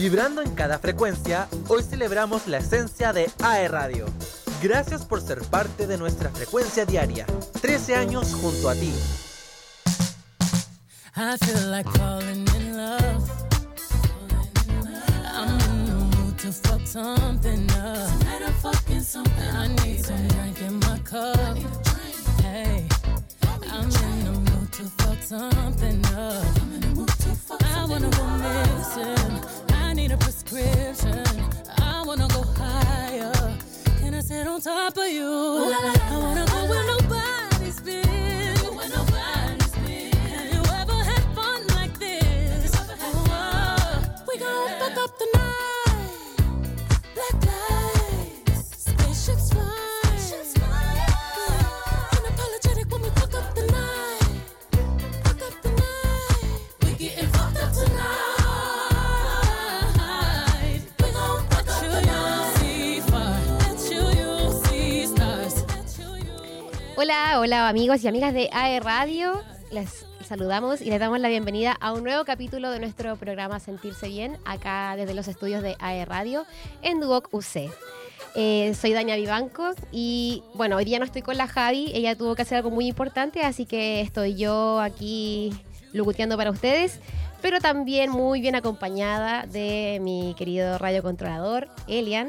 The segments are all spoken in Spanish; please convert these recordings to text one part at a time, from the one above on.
Vibrando en cada frecuencia, hoy celebramos la esencia de AE Radio. Gracias por ser parte de nuestra frecuencia diaria. 13 años junto a ti. I feel like falling in love. I'm in the mood to fuck something up. Tonight I'm fucking something I need some drink in my cup. Hey, I'm in the mood to fuck something up. I wanna go missing. Need a prescription. I wanna go higher. Can I sit on top of you? I wanna go where nobody's been. Where nobody's been. Have you ever had fun like this? Oh, we gon' fuck up the night. Black lights, spaceships fly. Hola, hola amigos y amigas de AE Radio. Les saludamos y les damos la bienvenida a un nuevo capítulo de nuestro programa Sentirse Bien, acá desde los estudios de AE Radio en Duoc UC. Eh, soy Daña Vivanco y bueno, hoy día no estoy con la Javi, ella tuvo que hacer algo muy importante, así que estoy yo aquí luguteando para ustedes, pero también muy bien acompañada de mi querido radiocontrolador, Elian,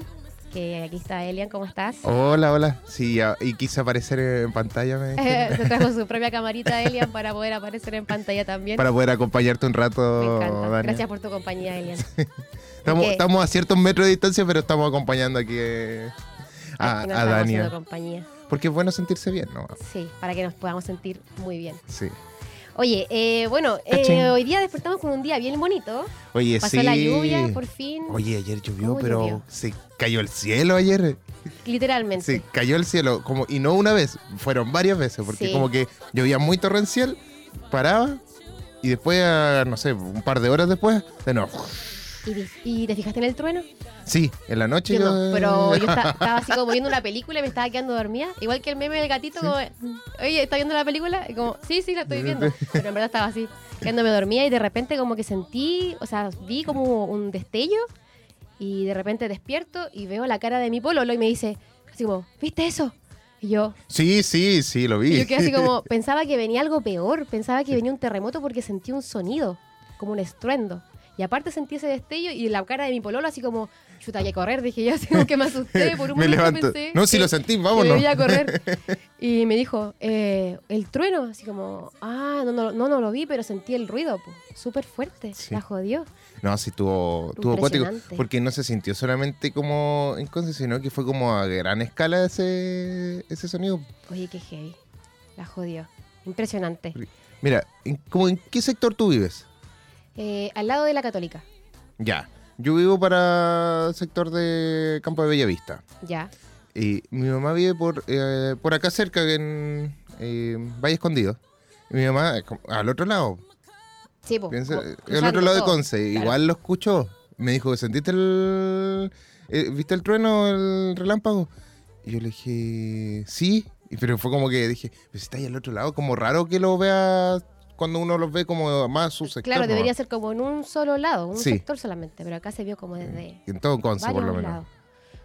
que aquí está Elian, ¿cómo estás? Hola, hola. Sí, y quise aparecer en pantalla me Se trajo su propia camarita Elian para poder aparecer en pantalla también. para poder acompañarte un rato, Me encanta. Gracias por tu compañía, Elian. Estamos, a ciertos metros de distancia, pero estamos acompañando aquí eh, a, nos a Dania. compañía. Porque es bueno sentirse bien, ¿no? Sí, para que nos podamos sentir muy bien. Sí. Oye, eh, bueno, eh, hoy día despertamos con un día bien bonito. Oye, Pasó sí. la lluvia, por fin. Oye, ayer llovió, ¿Cómo pero llovió? se cayó el cielo ayer. Literalmente. Se cayó el cielo, como y no una vez, fueron varias veces, porque Sí. como que llovía muy torrencial, paraba y después, no sé, un par de horas después, de nuevo. ¿Y, te fijaste en el trueno? Sí, en la noche Yo yo- no, pero yo esta- estaba así como viendo una película y me estaba quedando dormida. Igual que el meme del gatito, como, oye, ¿está viendo la película? Y como, sí, sí, la estoy viendo. Pero en verdad estaba así, quedándome dormida y de repente como que sentí, o sea, vi como un destello y de repente despierto y veo la cara de mi pololo y me dice, así como, ¿viste eso? Y yo, Sí, sí, sí, lo vi. y yo quedé así como, pensaba que venía algo peor, pensaba que venía un terremoto porque sentí un sonido, como un estruendo. Y aparte sentí ese destello y la cara de mi pololo así como, chuta, hay que correr. Dije yo, así como que me asusté. Por un Me momento levanto. pensé No, si que- lo sentí, vámonos. debía correr. Y me dijo, eh, el trueno, así como, ah, no, no, no, no lo vi, pero sentí el ruido, súper fuerte, Sí. la jodió. No, sí, tuvo, tuvo cuático. Impresionante. Porque no se sintió solamente como en sino que fue como a gran escala ese, ese sonido. Oye, qué heavy, la jodió. Impresionante. Mira, ¿en, como ¿en qué sector tú vives? Eh, al lado de la católica, Ya. Yo vivo para el sector de Campo de Bellavista. ya. Y mi mamá vive por, eh, por acá cerca, en eh, Valle Escondido. Y mi mamá, al otro lado, Sí, co- el otro lado de. Conce, Claro. igual lo escuchó. Me dijo, ¿sentiste el. eh, ¿Viste el trueno, el relámpago? Y yo le dije, sí. Y- Pero fue como que dije, pues está ahí al otro lado, como raro que lo vea cuando uno los ve como más su sector. Claro, ¿no? debería ser como en un solo lado, un Sí. sector solamente, pero acá se vio como desde En todo Conce, por lo menos. lados.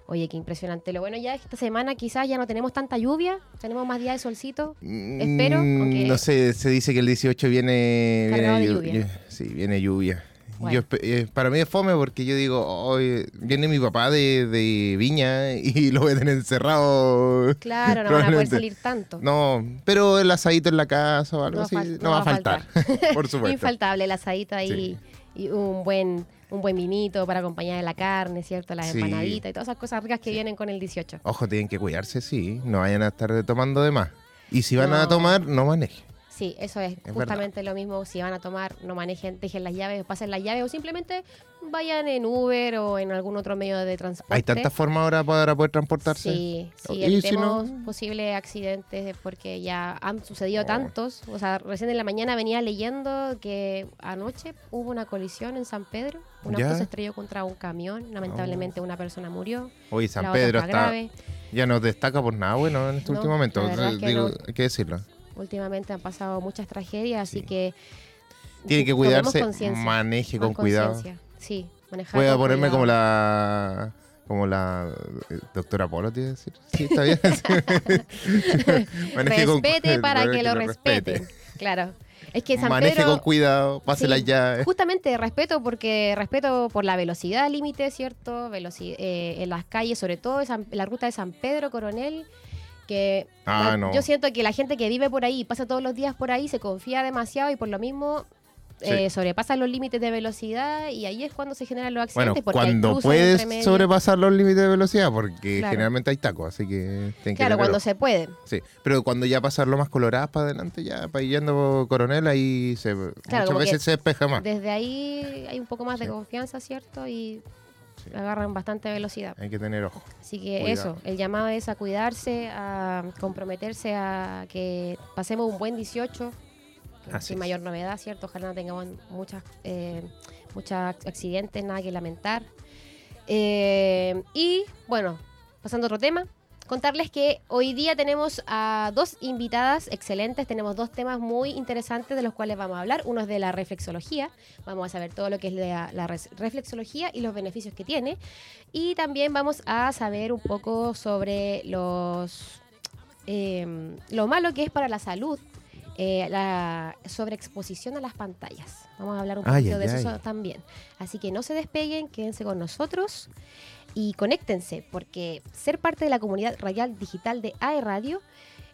Oye, qué impresionante. Lo bueno ya es que esta semana quizás ya no tenemos tanta lluvia, tenemos más días de solcito. Espero, Mm, aunque- No sé, se dice que el 18 viene. Cargado viene de lluvia. llu- Sí, viene lluvia. Bueno. Yo eh, para mí es fome porque yo digo, "Hoy viene mi papá de, de Viña y lo voy a tener encerrado. Claro, no van a poder salir tanto. No, pero el asadito en la casa o algo No así no, va a faltar, por supuesto. Infaltable el asadito ahí y un buen un buen vinito para acompañar la carne, ¿cierto? Las Sí. empanaditas y todas esas cosas ricas que vienen con el 18. Ojo, tienen que cuidarse, sí, no vayan a estar tomando de más. Y si van a tomar, no manejen. Sí, eso es, justamente lo mismo. Si van a tomar, no manejen, dejen las llaves, pasen las llaves o simplemente vayan en Uber o en algún otro medio de transporte. Hay tantas formas ahora para poder transportarse. Sí, sí, Y si no- posibles accidentes porque ya han sucedido Oh. tantos. O sea, recién en la mañana venía leyendo que anoche hubo una colisión en San Pedro. Un Ya. auto se estrelló contra un camión. Lamentablemente una persona murió. Hoy San Pedro está ya no destaca por nada bueno en este No, último momento. Digo, no. hay que decirlo. Últimamente han pasado muchas tragedias, así Sí. que Tiene que cuidarse, maneje con cuidado. Sí, manejar Voy a ponerme como la. Como la eh, doctora Polo, te iba a decir. Sí, está bien. Maneje con- Respete para que lo respete. respeten. Claro. Es que San Maneje Pedro... con cuidado, pase Sí, las llaves. Justamente respeto porque respeto por la velocidad límite, ¿cierto? Eh, en las calles, sobre todo en San- en la ruta de San Pedro Coronel, que Ah, la- no. yo siento que la gente que vive por ahí pasa todos los días por ahí se confía demasiado y por lo mismo Sí. eh, sobrepasan los límites de velocidad y ahí es cuando se generan los Bueno, accidentes. porque hay cuando puedes sobrepasar los límites de velocidad, porque Claro. generalmente hay tacos, así que que Claro, tener cuando se puede. Sí, pero cuando ya pasarlo más coloradas para adelante, ya para ir yendo coronel, ahí se, muchas veces que se despeja más. Desde ahí hay un poco más de confianza, ¿cierto? Y Sí. agarran bastante velocidad. Hay que tener ojo. Así que Cuidado. eso, el llamado es a cuidarse, a comprometerse a que pasemos un buen 18, Así sin es. mayor novedad, ¿cierto? Ojalá no tengamos muchas, eh, muchos accidentes, nada que lamentar. Eh, y bueno, pasando a otro tema, contarles que hoy día tenemos a dos invitadas excelentes, tenemos dos temas muy interesantes de los cuales vamos a hablar. Uno es de la reflexología, vamos a saber todo lo que es la, reflexología y los beneficios que tiene. Y también vamos a saber un poco sobre los eh, lo malo que es para la salud eh, la sobreexposición a las pantallas. Vamos a hablar un poquito ay, de eso ay. también. Así que no se despeguen, quédense con nosotros y conéctense, porque ser parte de la comunidad radial digital de AE Radio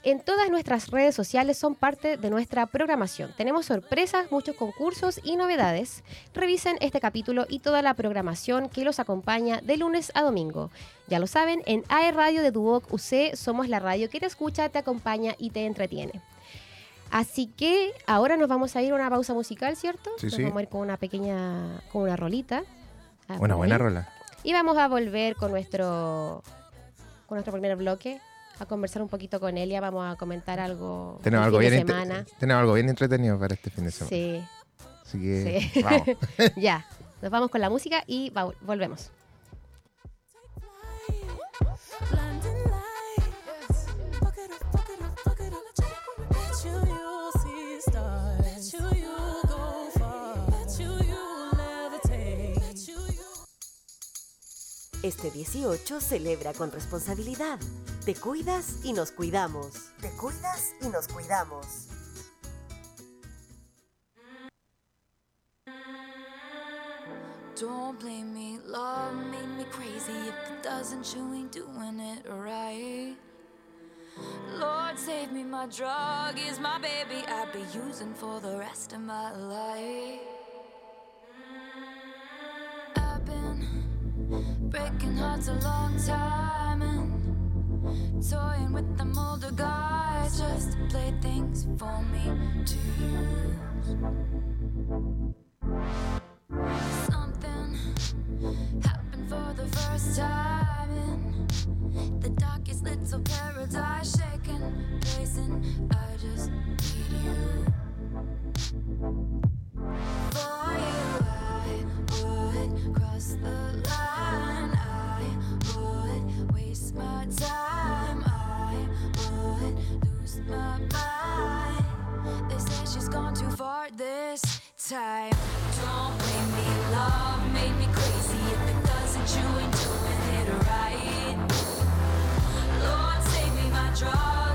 en todas nuestras redes sociales son parte de nuestra programación. Tenemos sorpresas, muchos concursos y novedades. Revisen este capítulo y toda la programación que los acompaña de lunes a domingo. Ya lo saben, en AE Radio de Duoc UC somos la radio que te escucha, te acompaña y te entretiene. Así que ahora nos vamos a ir a una pausa musical, ¿cierto? Sí, nos sí. vamos a ir con una pequeña, con una rolita. Ah, Una buena rola. Y vamos a volver con nuestro con nuestro primer bloque, a conversar un poquito con Elia, vamos a comentar algo Tenemos algo, bien semana. tenemos algo bien entretenido para este fin de semana. Sí, Así que Sí. vamos. ya. Nos vamos con la música y va- volvemos. Este 18 celebra con responsabilidad. Te cuidas y nos cuidamos. Te cuidas y nos cuidamos. Don't blame me, love made me crazy. If it doesn't, you ain't doing it right. Lord, save me, my drug is my baby. I'll be using for the rest of my life. Breaking hearts a long time and toying with them older guys just to play things for me to use. Something happened for the first time in the darkest little paradise, shaking, pacing. I just need you. For you, Lord, save me, my drug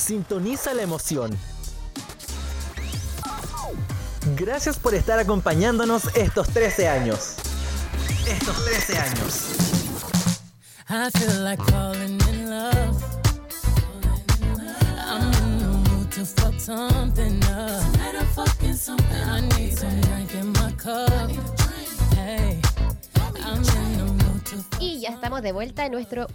Sintoniza la emoción. Gracias por estar acompañándonos estos 13 años. Estos 13 años. I feel like falling in love. I'm in the mood to fuck something up. I need some drink in my cup. Hey, I'm in the mood to fuck Y ya estamos de vuelta en nuestro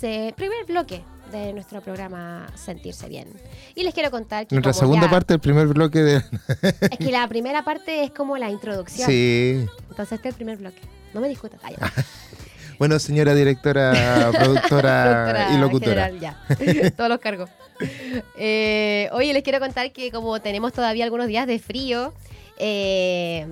primer bloque de nuestro programa Sentirse Bien. Y les quiero contar que Nuestra segunda ya- parte del primer bloque de. es que la primera parte es como la introducción. sí. Entonces este es el primer bloque. No me discutas. Ah. Bueno, señora directora, productora, Productora y locutora. general, ya. Todos los cargos. Eh, oye, les quiero contar que como tenemos todavía algunos días de frío, eh,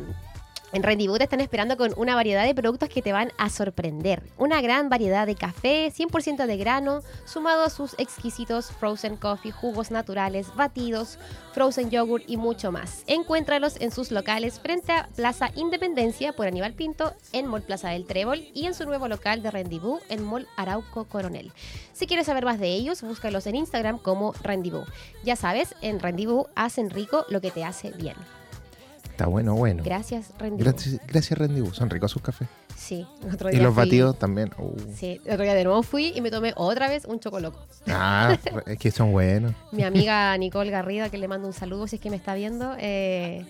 en Rendezvous te están esperando con una variedad de productos que te van a sorprender. Una gran variedad de café 100% de grano, sumado a sus exquisitos frozen coffee, jugos naturales, batidos, frozen yogurt y mucho más. Encuéntralos en sus locales frente a Plaza Independencia por Aníbal Pinto, en Mall Plaza del Trébol y en su nuevo local de Rendezvous en Mall Arauco Coronel. Si quieres saber más de ellos, búscalos en Instagram como Rendezvous. Ya sabes, en Rendezvous hacen rico lo que te hace bien. Está bueno, bueno. Gracias, Rendezvous. Gracias, gracias Rendibu. Son ricos sus cafés. Sí, otro Y día los fui- batidos también. Uh. Sí, otro día de nuevo fui y me tomé otra vez un chocoloco. Ah, es que son buenos. Mi amiga Nicole Garrido, que le mando un saludo si es que me está viendo, eh,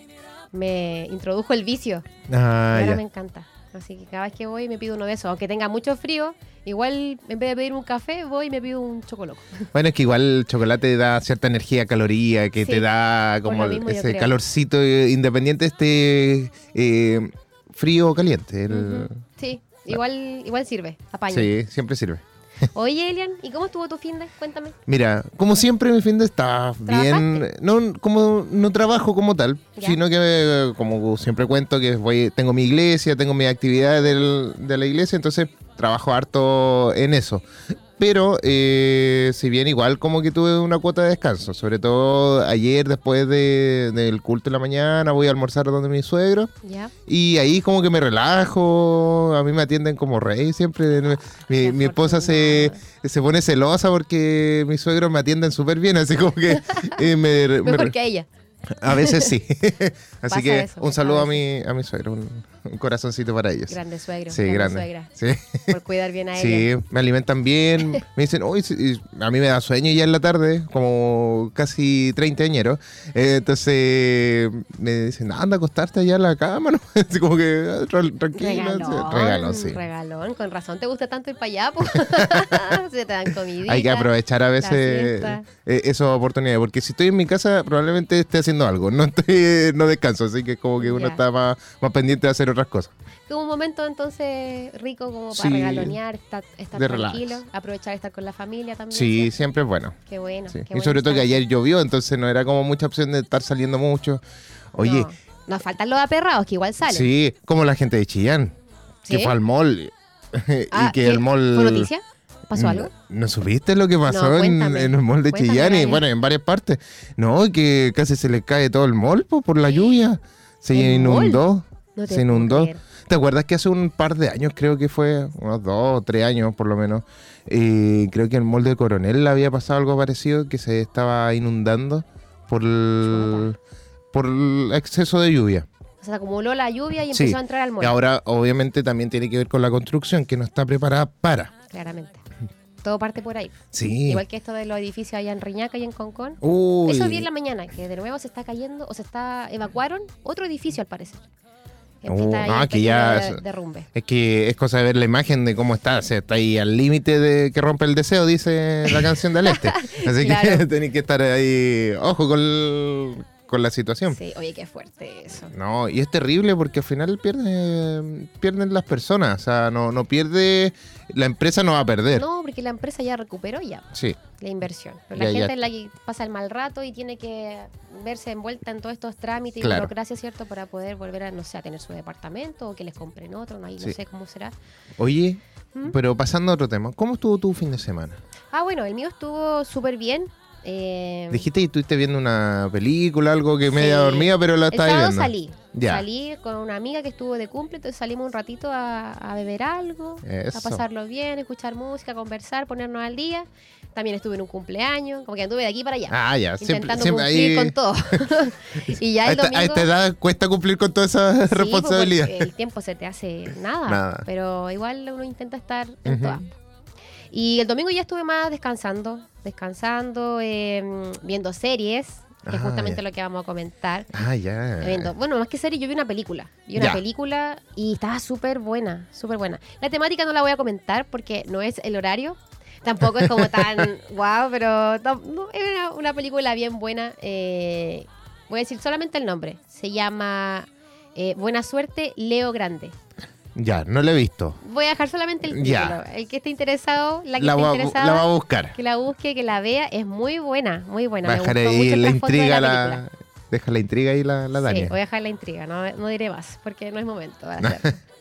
me introdujo el vicio. Ah, y ahora ya. me encanta. Así que cada vez que voy me pido uno de esos. Aunque tenga mucho frío, igual en vez de pedir un café, voy y me pido un chocoloco. Bueno, es que igual el chocolate da cierta energía, caloría, que Sí, te da como mismo ese calorcito eh, independiente este eh, frío o caliente. el-. Sí, igual, igual sirve, apaño. Sí, siempre sirve. Oye, Elian, ¿y cómo estuvo tu fin de? Cuéntame. Mira, como siempre mi fin de está bien, no como no trabajo como tal, Ya. sino que como siempre cuento que voy tengo mi iglesia, tengo mis actividades del- de la iglesia, entonces trabajo harto en eso. Pero eh, si bien igual como que tuve una cuota de descanso, sobre todo ayer después de- del culto de la mañana voy a almorzar donde mi suegro y ahí como que me relajo, a mí me atienden como rey siempre. Mi, Qué mi esposa se, se pone celosa porque mis suegros me atienden súper bien, así como que eh, me, me- Mejor que ella. a veces sí. Pasa así que eso, un saludo a a mi, a mi suegro, un, un corazoncito para ellos. Grande suegro. sí, grande. suegra. Sí. Por cuidar bien a ella. Sí, me alimentan bien. Me dicen, uy, sí", y a mí me da sueño ya en la tarde, como casi 30 añeros. Eh, entonces me dicen, anda a acostarte allá en la cama, ¿no? Así como que ah, tra- tranquila. sí, Regalón, Regalón, sí. regalón. Con razón te gusta tanto ir para allá. Se te dan comidita. Hay que aprovechar a veces eh, esas oportunidades, porque si estoy en mi casa probablemente esté haciendo algo, no estoy, no descanso, así que como que uno está más, más pendiente de hacer otras cosas. como un momento entonces rico como para Sí. regalonear, estar, estar relax. tranquilo, aprovechar de estar con la familia también. Sí, siempre es bueno. Qué bueno. Sí. qué Y bueno sobre todo que ayer llovió, entonces no era como mucha opción de estar saliendo mucho. Oye, No, nos faltan los aperrados que igual salen. sí, como la gente de Chillán, que fue al mall Ah, y que ¿qué? el mall... ¿Fue noticia? ¿Pasó Mm, algo? ¿No supiste lo que pasó No, en, el mall de Cuéntame, Chillán? Y bueno, en varias partes. No, que casi se le cae todo el mall po, por la lluvia. Se ¿El inundó. No se inundó. ¿Te acuerdas que hace un par de años, creo que fue, unos dos o tres años por lo menos, eh, creo que en el mall de Coronel había pasado algo parecido, que se estaba inundando por el, por el exceso de lluvia. O sea, acumuló la lluvia y Sí. empezó a entrar al mall. Y ahora, obviamente, también tiene que ver con la construcción, que no está preparada para. Claramente. Todo parte por ahí. Sí. Igual que esto de los edificios allá en Riñaca y en Concón. Uy. Eso vi en la mañana, que de nuevo se está cayendo, o se está, evacuaron otro edificio al parecer. Está ahí ah, en que ya de- es- derrumbe. Es que es cosa de ver la imagen de cómo está. O sea, está ahí al límite de que rompe el deseo, dice la canción del este. Así que tenéis que estar ahí, ojo con, el- con la situación. Sí, oye, qué fuerte eso. No, y es terrible porque al final pierde, pierden las personas. O sea, no, no pierde. La empresa no va a perder. No, porque la empresa ya recuperó ya Sí, la inversión. Pero Ya, la ya. gente es la que pasa el mal rato y tiene que verse envuelta en todos estos trámites y burocracia, ¿cierto? Para poder volver a, no sé, a tener su departamento o que les compren otro, no, ahí no Sí. sé cómo será. Oye, ¿Mm? pero pasando a otro tema, ¿cómo estuvo tu fin de semana? Ah, bueno, el mío estuvo súper bien. Eh, Dijiste que estuviste viendo una película, algo que media Sí. dormida, pero la sábado viendo. salí. Ya. Salí con una amiga que estuvo de cumple, entonces salimos un ratito a, a beber algo, Eso. a pasarlo bien, escuchar música, conversar, ponernos al día. También estuve en un cumpleaños, como que anduve de aquí para allá. Ah, ya. Siempre, intentando siempre cumplir ahí. con todo. y ya a, el esta, domingo... a esta edad cuesta cumplir con toda esa Sí, pues, el tiempo se te hace nada, Nada. pero igual uno intenta estar en Ujú. todas. Y el domingo ya estuve más descansando, descansando, eh, viendo series, que es Ah, justamente lo que vamos a comentar. Ah, ya. Bueno, más que serie, yo vi una película. Vi una película y estaba súper buena, súper buena. La temática no la voy a comentar porque no es el horario. Tampoco es como tan guau, pero no, es una, una película bien buena. eh, voy a decir solamente el nombre. Se llama eh, Buena Suerte, Leo Grande. Ya, no la he visto. Voy a dejar solamente el Ya. título. El que esté interesado, la que La esté va, interesada, la va a buscar. que la busque, que la vea. Es muy buena, muy buena. Me dejar gustó ahí mucho la de intriga, la deja la intriga ahí la, la Sí, Dania. voy a dejar la intriga, no, no diré más, porque no es momento para.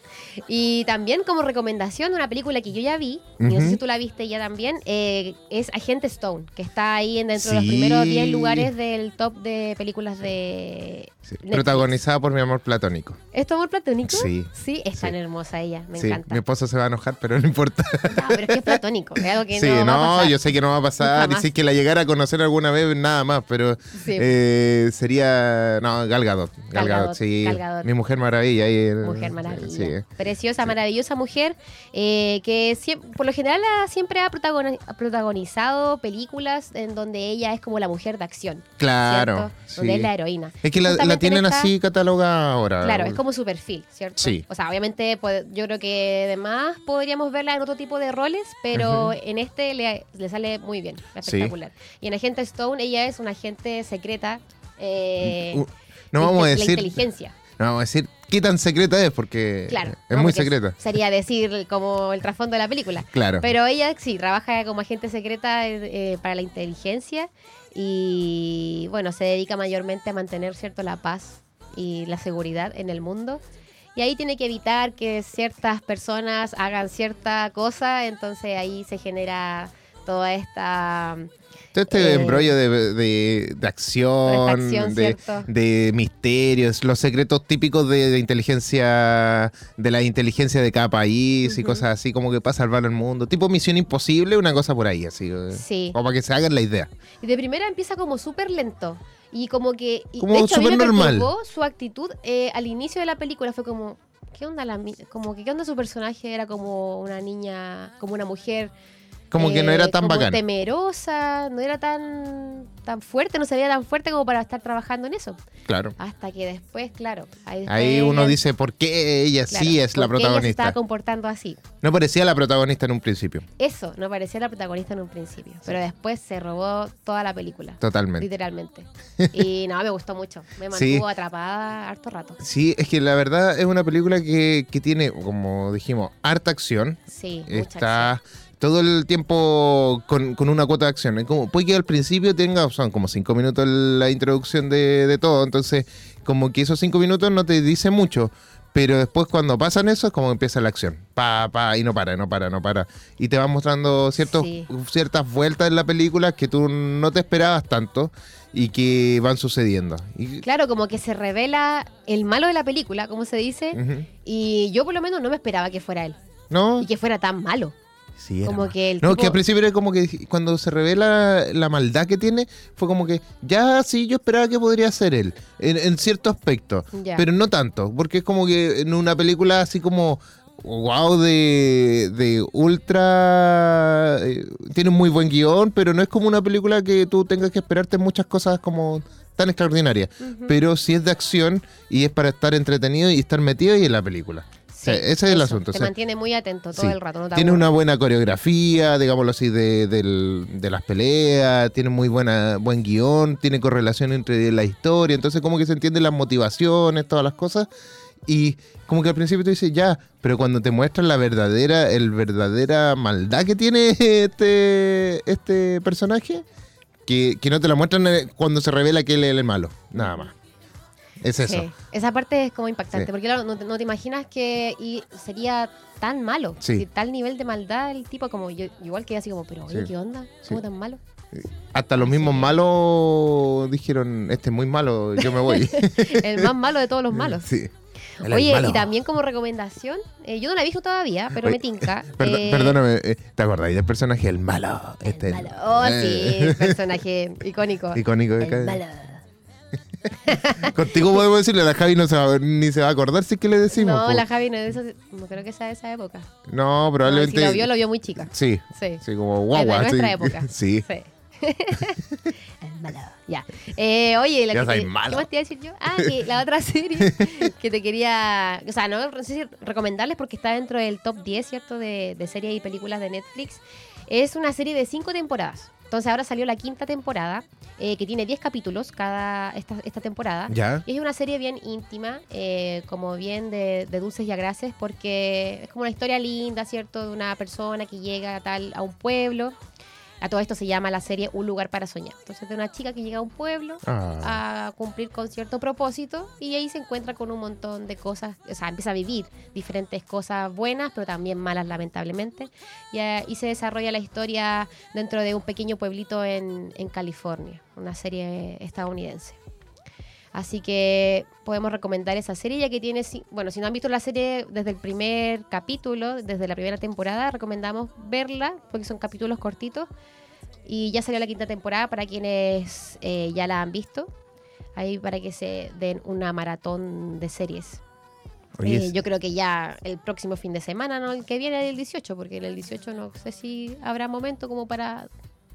Y también como recomendación, una película que yo ya vi, y no sé si tú la viste ya también, eh, es Agente Stone, que está ahí en dentro de los Sí. primeros 10 lugares del top de películas de Sí. Protagonizada por mi amor platónico. ¿Es tu amor platónico? Sí. Sí, es Sí. tan hermosa ella, me sí, encanta. mi esposo se va a enojar, pero no importa. No, pero es que es platónico, es algo que sí, no, no, va a pasar. yo sé que no va a pasar. Y si es que la llegara a conocer alguna vez, nada más. Pero Sí. eh, sería. No, Gal Gadot. Gal sí. Gal Gadot. Mi mujer maravilla. ahí, eh, Mujer maravilla. Sí. Preciosa, maravillosa mujer eh, que siem- por lo general ha- siempre ha protagoni- ha protagonizado películas en donde ella es como la mujer de acción. Claro. Donde es la heroína. Es que la, tienen esta- así catalogada ahora. Claro, es como su perfil, ¿cierto? Sí. O sea, obviamente pues, yo creo que además podríamos verla en otro tipo de roles, pero en este le, le sale muy bien, espectacular. Y en Agente Stone ella es una agente secreta. eh, Uh, no vamos a inte- la decir. inteligencia. No vamos a decir qué tan secreta es, porque Claro. es muy secreta. Sería decir como el trasfondo de la película. Claro. Pero ella sí, trabaja como agente secreta eh, para la inteligencia y bueno, se dedica mayormente a mantener cierto la paz y la seguridad en el mundo. Y ahí tiene que evitar que ciertas personas hagan cierta cosa, entonces ahí se genera toda esta Todo este eh, embrollo de, de- de acción, de, de misterios, los secretos típicos de, inteligencia, de la inteligencia de cada país y cosas así, como que para salvar el mundo. Tipo Misión Imposible, una cosa por ahí, así. eh, Sí. Como para que se hagan la idea. Y de primera empieza como súper lento. Y como que. y Como de hecho, a mí súper me normal. su actitud eh, al inicio de la película. Fue como. ¿Qué onda la Como que qué onda su personaje? Era como una niña. Como una mujer. Como que no eh, era tan como bacán. temerosa, no era tan, tan fuerte, no se veía tan fuerte como para estar trabajando en eso. Claro. Hasta que después, claro. Ahí, uno dice, ¿por qué ella claro, sí es la ¿por qué ella se protagonista? estaba comportando así. No parecía la protagonista en un principio. Eso no parecía la protagonista en un principio, pero después se robó toda la película. Totalmente. Literalmente. Y no, me gustó mucho. Me Sí. mantuvo atrapada harto rato. Sí, es que la verdad es una película que, que tiene, como dijimos, harta acción. Sí, mucha Está acción. Todo el tiempo con, con una cuota de acción. Como, puede que al principio tenga, son como cinco minutos la introducción de, de todo, entonces como que esos cinco minutos no te dice mucho. Pero después cuando pasan eso es como empieza la acción. Pa, pa, y no para, no para, no para. Y te van mostrando ciertos, Sí. ciertas vueltas en la película que tú no te esperabas tanto y que van sucediendo. Y- Claro, como que se revela el malo de la película, como se dice, Ujú. y yo por lo menos no me esperaba que fuera él ¿No? y que fuera tan malo. Sí, era Como que el No, tipo- que al principio era como que cuando se revela la maldad que tiene, fue como que ya sí, yo esperaba que podría ser él, en, en cierto aspecto, Ya. pero no tanto, porque es como que en una película así como, wow, de, de ultra... eh, tiene un muy buen guion, pero no es como una película que tú tengas que esperarte muchas cosas como tan extraordinarias, pero sí es de acción y es para estar entretenido y estar metido ahí en la película. O sea, Sí, ese es el asunto. Te o sea, mantiene muy atento todo Sí. el rato. No tiene una buena coreografía, digámoslo así, de, de las peleas, tiene muy buena buen guion, tiene correlación entre la historia, entonces como que se entienden las motivaciones, todas las cosas, y como que al principio tú dices, ya, pero cuando te muestran la verdadera, el verdadera maldad que tiene este, este personaje, que, que no te la muestran eh, cuando se revela que él es el malo, nada más. Es eso. Sí, esa parte es como impactante, Sí. porque claro, no te, no te imaginas que y sería tan malo, Sí. tal nivel de maldad el tipo como yo, igual que así como, pero oye. ¿qué onda? ¿Cómo tan malo? Hasta los mismos malos dijeron, este es muy malo, yo me voy. El más malo de todos los malos. Sí. El Oye, malo. y también como recomendación, eh, yo no la he visto todavía, pero Oye, me tinca. Eh, Perdóname, eh, ¿te acordáis del personaje El Malo? el Este, malo. Oh, eh, sí, personaje icónico. Icónico de El malo. Contigo podemos decirle, la Javi no se va, ni se va a acordar si es que le decimos. No, po. la Javi no es de esa, no creo que sea de esa época. No, No, probablemente. si lo vio, lo vio muy chica. Sí, Sí. sí, como Es guagua. de nuestra sí. época. Sí. Sí. Malo. Ya. Eh, oye, la Ya que te- malo. ¿qué más te iba a decir yo? Ah, que la otra serie que te quería. O sea, no, no sé si recomendarles porque está dentro del top 10, ¿cierto? De, de series y películas de Netflix. Es una serie de cinco temporadas. Entonces ahora salió la quinta temporada, eh, que tiene 10 capítulos cada esta, esta temporada. Ya. Y es una serie bien íntima, eh, como bien de, de dulces y agraces, porque es como una historia linda, ¿cierto? De una persona que llega a tal a un pueblo. A todo esto se llama la serie Un lugar para soñar. Entonces, de una chica que llega a un pueblo Ah. a cumplir con cierto propósito y ahí se encuentra con un montón de cosas, o sea, empieza a vivir diferentes cosas buenas, pero también malas, lamentablemente. Y, eh, y se desarrolla la historia dentro de un pequeño pueblito en, en California, una serie estadounidense. Así que podemos recomendar esa serie ya que tiene, bueno, si no han visto la serie desde el primer capítulo, desde la primera temporada, recomendamos verla porque son capítulos cortitos y ya salió la quinta temporada para quienes eh, ya la han visto. Ahí para que se den una maratón de series. Eh, yo creo que ya el próximo fin de semana, no el que viene, el 18, porque el 18 no sé si habrá momento como para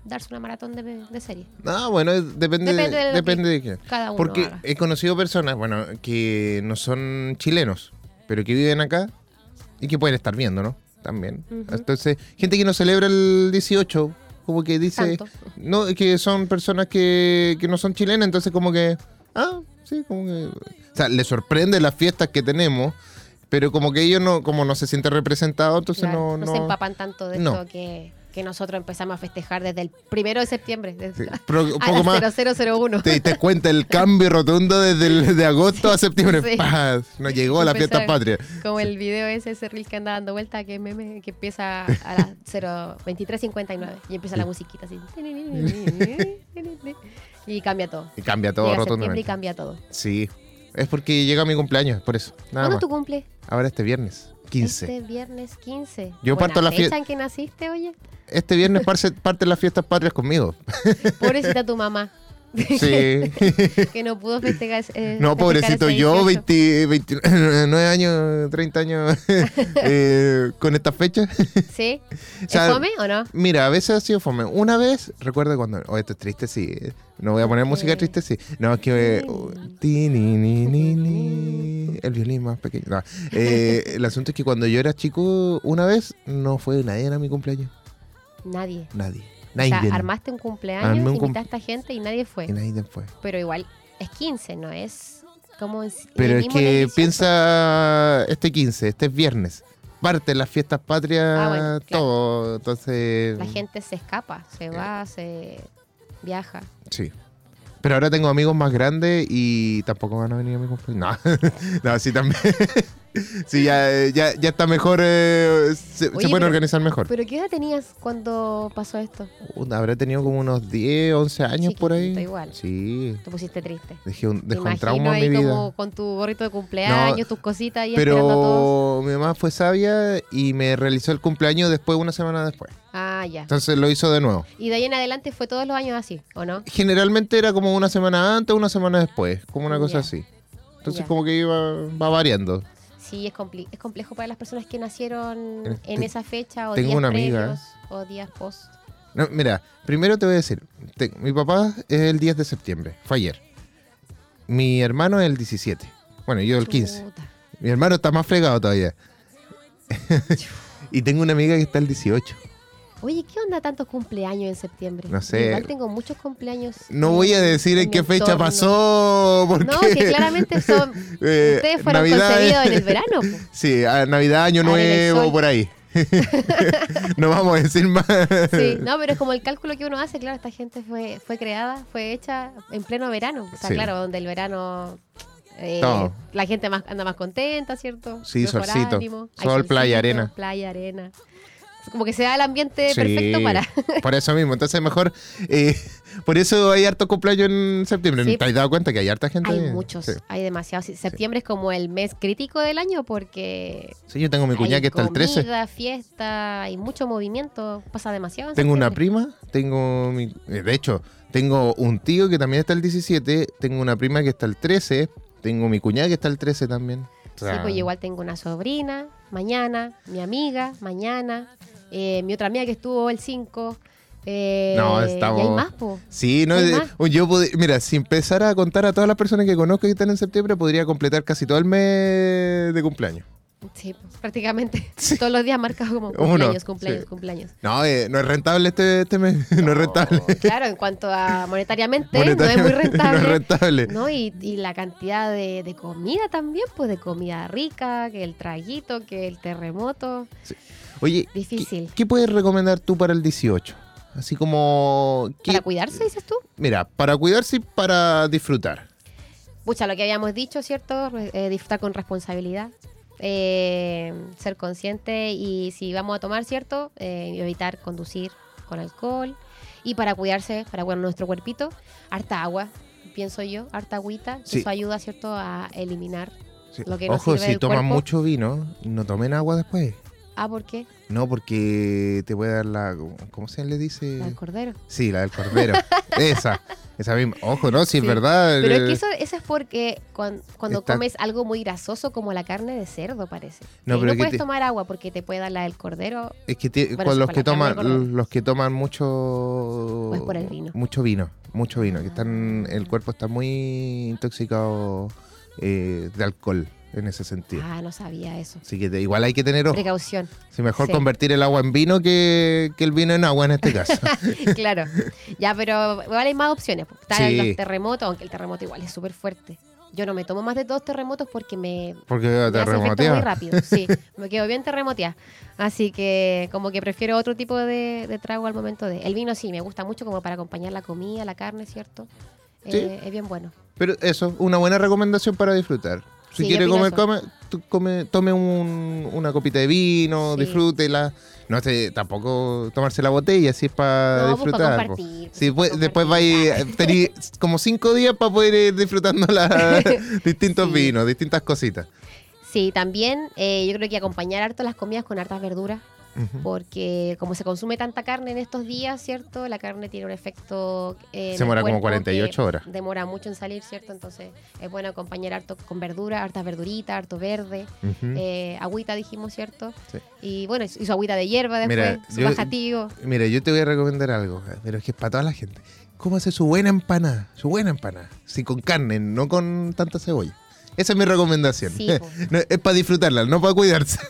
darse una maratón de, de series. No, bueno, depende, Depende de depende de. Cada uno Porque haga. he conocido personas, bueno, que no son chilenos, pero que viven acá y que pueden estar viendo, ¿no? También. Entonces, gente que no celebra el 18, como que dice, Santo. no, que son personas que, que no son chilenas, entonces como que, ah, sí, como que, o sea, les sorprende las fiestas que tenemos, pero como que ellos no, como no se sienten representados, entonces Claro, no, no, no, se empapan tanto de no. esto que, que nosotros empezamos a festejar desde el primero de septiembre. desde- Sí, pero un poco más, las 0001. te diste cuenta el cambio rotundo desde el, de agosto a septiembre. Nos llegó la fiesta patria. Como el video ese, ese reel que anda dando vuelta, que meme, que empieza a las 023.59 y empieza la musiquita así. Y cambia todo. Y cambia todo Llega septiembre y rotundamente. cambia todo. Sí. Es porque llega mi cumpleaños, por eso. Nada ¿Cuándo más. tu cumple? Ahora este viernes, 15. Este viernes 15. Yo Buena parto la fecha en que naciste, oye. Este viernes parce- parten las fiestas patrias conmigo. Pobrecita tu mamá. Sí. que no pudo festejar. eh, No, pobrecito yo, 18. 20, 29 años, 30 años eh, con esta fecha. ¿Sí? ¿Es sea, fome o no? Mira, a veces ha sido fome. Una vez, recuerdo cuando. Oh, esto es triste, sí. No voy a poner música triste, sí. No, es que. oh, ti, ni, ni, ni, ni, el violín más pequeño. No. Eh, el asunto es que cuando yo era chico, una vez no fue nadie a mi cumpleaños. Nadie. Nadie. O sea, Nadie. armaste un cumpleaños, Armé un cum- invitaste a gente y nadie fue. Y nadie fue. Pero igual es 15, ¿no? Es como... Pero es que 18. piensa este 15, este es viernes. Parte las fiestas patrias, Ah, bueno, claro. todo. Entonces. La gente se escapa, se va, se viaja. Sí. Pero ahora tengo amigos más grandes y tampoco van a venir a mi cumpleaños. No, no sí, también. Sí, ya, ya, ya está mejor. eh, se, pueden pero- organizar mejor. ¿Pero qué edad tenías cuando pasó esto? Uh, Habrá tenido como unos 10, 11 años por ahí. Igual. Sí. Te pusiste triste. Dejé un, dejó un trauma en mi vida. como con tu gorrito de cumpleaños, tus cositas ahí a todos. Pero mi mamá fue sabia y me realizó el cumpleaños después, una semana después. Ah, ya. Entonces lo hizo de nuevo. Y de ahí en adelante fue todos los años así, ¿o no? Generalmente era como una semana antes, una semana después, como una cosa Ya. así. Entonces Ya. como que iba, va variando. Sí, es, compli- es complejo para las personas que nacieron Eh, en te- esa fecha o tengo días una amiga. previos o días post. No, mira, primero te voy a decir, te- mi papá es el 10 de septiembre, fue ayer. Mi hermano es el 17. Bueno, yo el 15. Chuta. Mi hermano está más fregado todavía. y tengo una amiga que está el 18. Oye, ¿qué onda tantos cumpleaños en septiembre? No sé. Igual tengo muchos cumpleaños. No voy a decir en qué fecha entorno. pasó, porque... No, que claramente son. eh, ustedes fueron Navidad- concebidos en el verano. po. Sí, a Navidad, Año el Nuevo, por ahí. no vamos a decir más. Sí, no, pero es como el cálculo que uno hace, claro, esta gente fue, fue creada, fue hecha en pleno verano. O sea, Sí. claro, donde el verano eh, No. la gente más, anda más contenta, ¿cierto? Sí, Mejor solcito. ánimo, Sol, playa, solcito, arena. Playa, arena. Como que se da el ambiente Sí, perfecto para. Por eso mismo, entonces mejor. eh, por eso hay harto cumpleaños en septiembre. Sí. ¿Te has dado cuenta que hay harta gente? Hay muchos, Sí. hay demasiados. Septiembre es como el mes crítico del año porque Sí, yo tengo mi cuñada que está el 13. comida, fiesta, hay mucho movimiento, pasa demasiado. en Tengo una prima, tengo mi- eh, de hecho, tengo un tío que también está el 17, tengo una prima que está el 13, tengo mi cuñada que está el 13 también. O Sí, pues igual tengo una sobrina, mañana, mi amiga, mañana, eh, mi otra amiga que estuvo el 5. Eh, No, Y hay estamos- más, po. Sí, no, ¿Hay más? yo pod- mira, si empezara a contar a todas las personas que conozco que están en septiembre, podría completar casi todo el mes de cumpleaños. Sí, pues, prácticamente. Todos los días marcados como Uno, cumpleaños, cumpleaños, sí. cumpleaños. No, eh, no es rentable este, este mes, no es rentable. Claro, en cuanto a monetariamente, no es muy rentable. no es rentable. ¿no? Y, y la cantidad de, de comida también, pues de comida rica, que el traguito, que el terremoto. Oye, ¿qué- Difícil. ¿qué, puedes recomendar tú para el 18? Así como... ¿qué- ¿Para cuidarse, dices tú? Mira, para cuidarse y para disfrutar. Pucha, lo que habíamos dicho, ¿cierto? Eh, disfrutar con responsabilidad. eh, ser consciente y si vamos a tomar, ¿cierto? Eh, evitar conducir con alcohol. Y para cuidarse, para cuidar nuestro cuerpito, harta agua, pienso yo, harta agüita. Sí. Eso ayuda, ¿cierto? A eliminar Sí. lo que Ojo, si toman mucho vino, no tomen agua después. Ah, ¿por qué? No, porque te puede dar la... ¿Cómo se le dice? La del cordero. Sí, la del cordero. esa, esa misma. Ojo, ¿no? Si es Sí. verdad. Pero es que eso, eso es porque cuan- cuando, Está- comes algo muy grasoso como la carne de cerdo, parece. No, Y pero no que puedes te- tomar agua porque te puede dar la del cordero. Es que Bueno, con los que toman los que toman mucho Pues por el vino. mucho vino, mucho vino, que están el cuerpo está muy intoxicado eh, de alcohol en ese sentido. Ah, no sabía eso. Así que te- igual hay que tener ojo. Precaución. Si mejor sí. convertir el agua en vino que, que el vino en agua en este caso. claro. Ya, pero igual hay más opciones. pues. Están Sí. los terremotos, aunque el terremoto igual es súper fuerte. Yo no me tomo más de dos terremotos porque me, Porque me hace muy rápido. Sí, me quedo bien terremoteada. Así que como que prefiero otro tipo de, de trago al momento de... El vino sí, me gusta mucho como para acompañar la comida, la carne, ¿cierto? Sí. Eh, es bien bueno. Pero eso, una buena recomendación para disfrutar. Si Sí, quiere comer, come, come- tome un- una copita de vino, Sí. disfrútela. No sé, tampoco tomarse la botella, si es para No, pues, disfrutar. para po. compartir, Sí, pues, pues, para después vais tener como cinco días para poder ir disfrutando las distintos vinos, distintas cositas. Sí, también eh, yo creo que acompañar harto las comidas con hartas verduras. Porque como se consume tanta carne en estos días, ¿cierto? La carne tiene un efecto... eh, Se demora como cuerpo 48 que horas. Demora mucho en salir, ¿cierto? Entonces es bueno acompañar harto con verdura, hartas verduritas, harto verde, eh, agüita dijimos, ¿cierto? Sí. Y bueno, y su agüita de hierba después, Mira, su yo- bajativo. Mira, yo te voy a recomendar algo, pero es que es para toda la gente. ¿Cómo hace su buena empanada? Su buena empanada. Sí, con carne, no con tanta cebolla. Esa es mi recomendación. Sí, po. No, es para disfrutarla, no para cuidarse.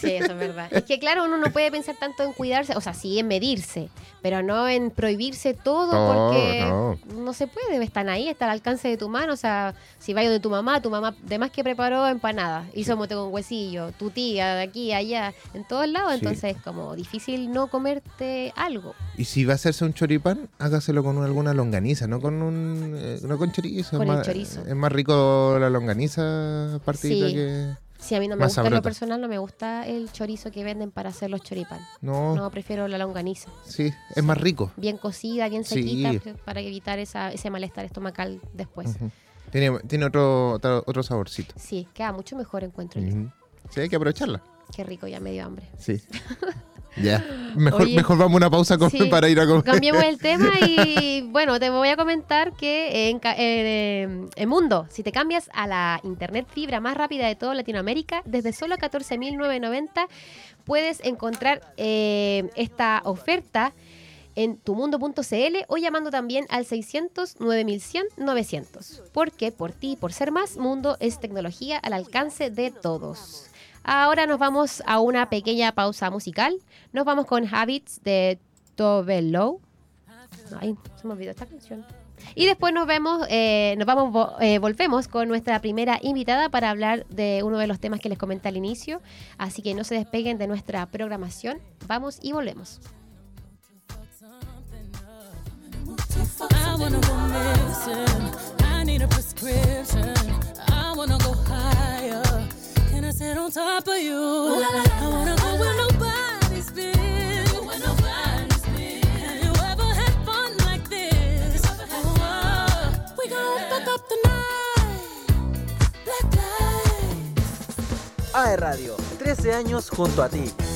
Sí, eso es verdad. Es que claro, uno no puede pensar tanto en cuidarse, o sea, sí en medirse, pero no en prohibirse todo No, porque no. no. se puede, están ahí, está al alcance de tu mano, o sea, si vas de tu mamá, tu mamá de más que preparó empanadas, hizo mote con huesillo, tu tía de aquí, allá, en todos lados, Sí. entonces es como difícil no comerte algo. Y si va a hacerse un choripán, hágaselo con alguna longaniza, no con un eh, no con chorizo. Con es más, chorizo. Es más rico la longaniza partidita Sí. que. Si a mí no me gusta en lo personal, no me gusta el chorizo que venden para hacer los choripán. No, No, prefiero la longaniza. sí, es más rico. Bien cocida, bien Sí. sequita, para evitar esa, ese malestar estomacal después. Tiene, tiene otro, otro, otro saborcito. Sí, queda mucho mejor encuentro yo. Sí, hay que aprovecharla. Qué rico, ya me dio hambre. Sí. ya. Mejor, Oye. mejor vamos a una pausa Sí. para ir a comer. Cambiemos el tema y bueno, te voy a comentar que en, en, eh, en Mundo, si te cambias a la internet fibra más rápida de toda Latinoamérica, desde solo 14.990 puedes encontrar eh, esta oferta en tumundo.cl o llamando también al 600 9100 900. Porque por ti, por ser más, Mundo es tecnología al alcance de todos. Ahora nos vamos a una pequeña pausa musical. Nos vamos con Habits de Tove Lo. Ay, se me olvidó esta canción. Y después nos vemos, eh, nos vamos, eh, volvemos con nuestra primera invitada para hablar de uno de los temas que les comenté al inicio. Así que no se despeguen de nuestra programación. Vamos y volvemos. I wanna go sit on top of you? I wanna go where nobody's been. Have you ever had fun like this? Oh, we gon' fuck up the night. Black lights. AE Radio, 13 años junto a ti.